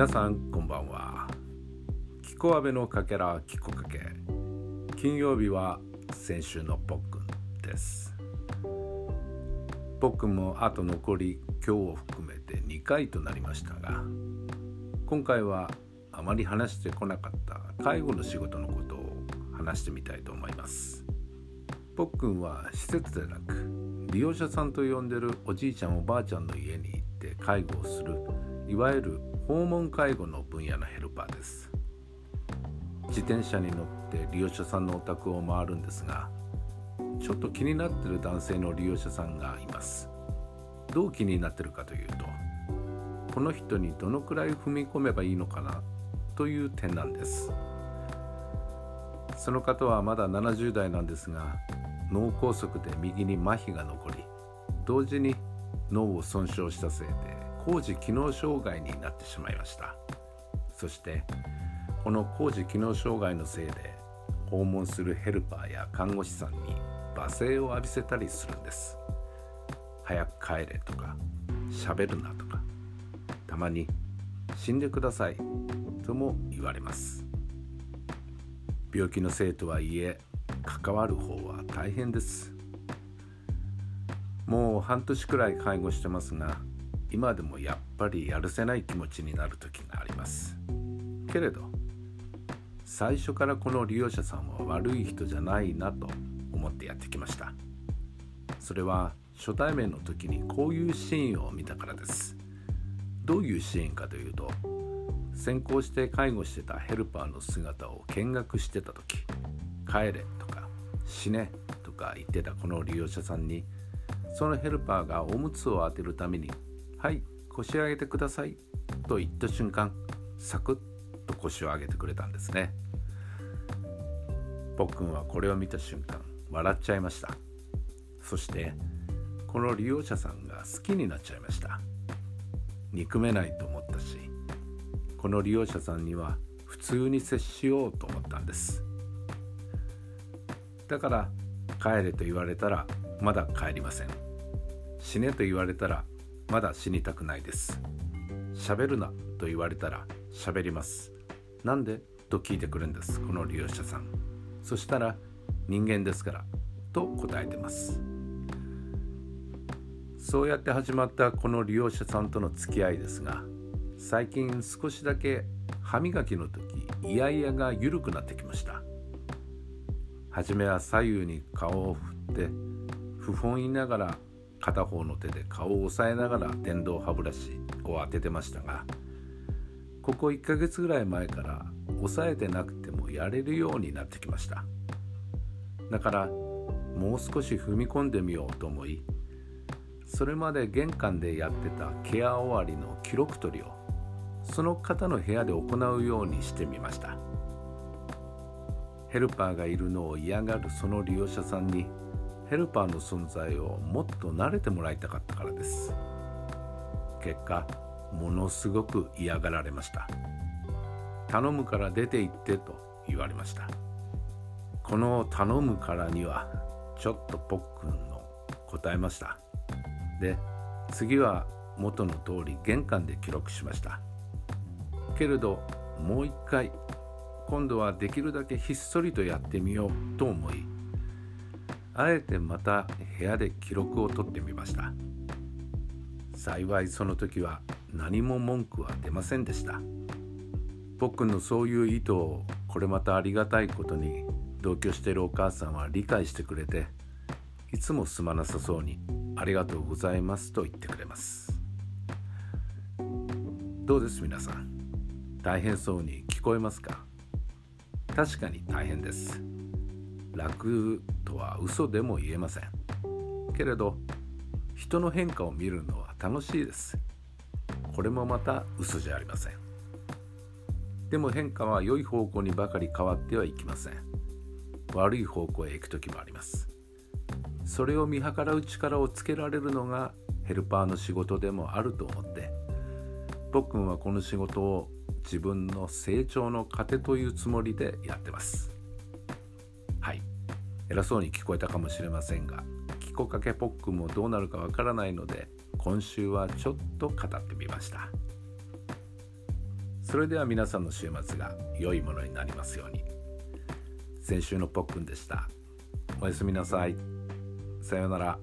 皆さんこんばんは。キコアベのかけらキコかけ。金曜日は先週のポックンです。ポックンもあと残り今日を含めて2回となりましたが今回はあまり話してこなかった介護の仕事のことを話してみたいと思います。ポックンは施設でなく利用者さんと呼んでるおじいちゃんおばあちゃんの家に行って介護をするいわゆる訪問介護の分野のヘルパーです。自転車に乗って利用者さんのお宅を回るんですがちょっと気になってる男性の利用者さんがいます。どう気になってるかというとこの人にどのくらい踏み込めばいいのかなという点なんです。その方はまだ70代なんですが脳梗塞で右に麻痺が残り同時に脳を損傷したせいで工事機能障害になってしまいました。そしてこの工事機能障害のせいで訪問するヘルパーや看護師さんに罵声を浴びせたりするんです。早く帰れとか喋るなとかたまに死んでくださいとも言われます。病気のせいとはいえ関わる方は大変です。もう半年くらい介護してますが今でもやっぱりやるせない気持ちになる時があります。けれど最初からこの利用者さんは悪い人じゃないなと思ってやってきました。それは初対面の時にこういうシーンを見たからです。どういうシーンかというと先行して介護してたヘルパーの姿を見学してた時帰れとか死ねとか言ってたこの利用者さんにそのヘルパーがおむつを当てるためにはい腰上げてください。と言った瞬間サクッと腰を上げてくれたんですね。僕はこれを見た瞬間笑っちゃいました。そしてこの利用者さんが好きになっちゃいました。憎めないと思ったしこの利用者さんには普通に接しようと思ったんです。だから帰れと言われたらまだ帰りません。死ねと言われたらまだ死にたくないです。喋るなと言われたら喋ります。なんでと聞いてくるんですこの利用者さん。そしたら人間ですからと答えてます。そうやって始まったこの利用者さんとの付き合いですが最近少しだけ歯磨きの時イヤイヤが緩くなってきました。初めは左右に顔を振って不本意ながら片方の手で顔を押さえながら電動歯ブラシを当ててましたがここ1ヶ月ぐらい前から押さえてなくてもやれるようになってきました。だからもう少し踏み込んでみようと思いそれまで玄関でやってたケア終わりの記録取りをその方の部屋で行うようにしてみました。ヘルパーがいるのを嫌がるその利用者さんにヘルパーの存在をもっと慣れてもらいたかったからです。結果ものすごく嫌がられました。頼むから出て行ってと言われました。この頼むからにはちょっとポックンの答えました。で次は元の通り玄関で記録しました。けれどもう一回今度はできるだけひっそりとやってみようと思いあえてまた部屋で記録を取ってみました。幸いその時は何も文句は出ませんでした。僕のそういう意図をこれまたありがたいことに同居しているお母さんは理解してくれていつもすまなさそうに「ありがとうございます」と言ってくれます。どうです皆さん？大変そうに聞こえますか？確かに大変です。楽とは嘘でも言えません。けれど人の変化を見るのは楽しいです。これもまた嘘じゃありません。でも変化は良い方向にばかり変わってはいきません。悪い方向へ行く時もあります。それを見計らう力をつけられるのがヘルパーの仕事でもあると思って僕はこの仕事を自分の成長の糧というつもりでやってます。偉そうに聞こえたかもしれませんがキコかけポックもどうなるかわからないので今週はちょっと語ってみました。それでは皆さんの週末が良いものになりますように。先週のポックンでした。おやすみなさい。さようなら。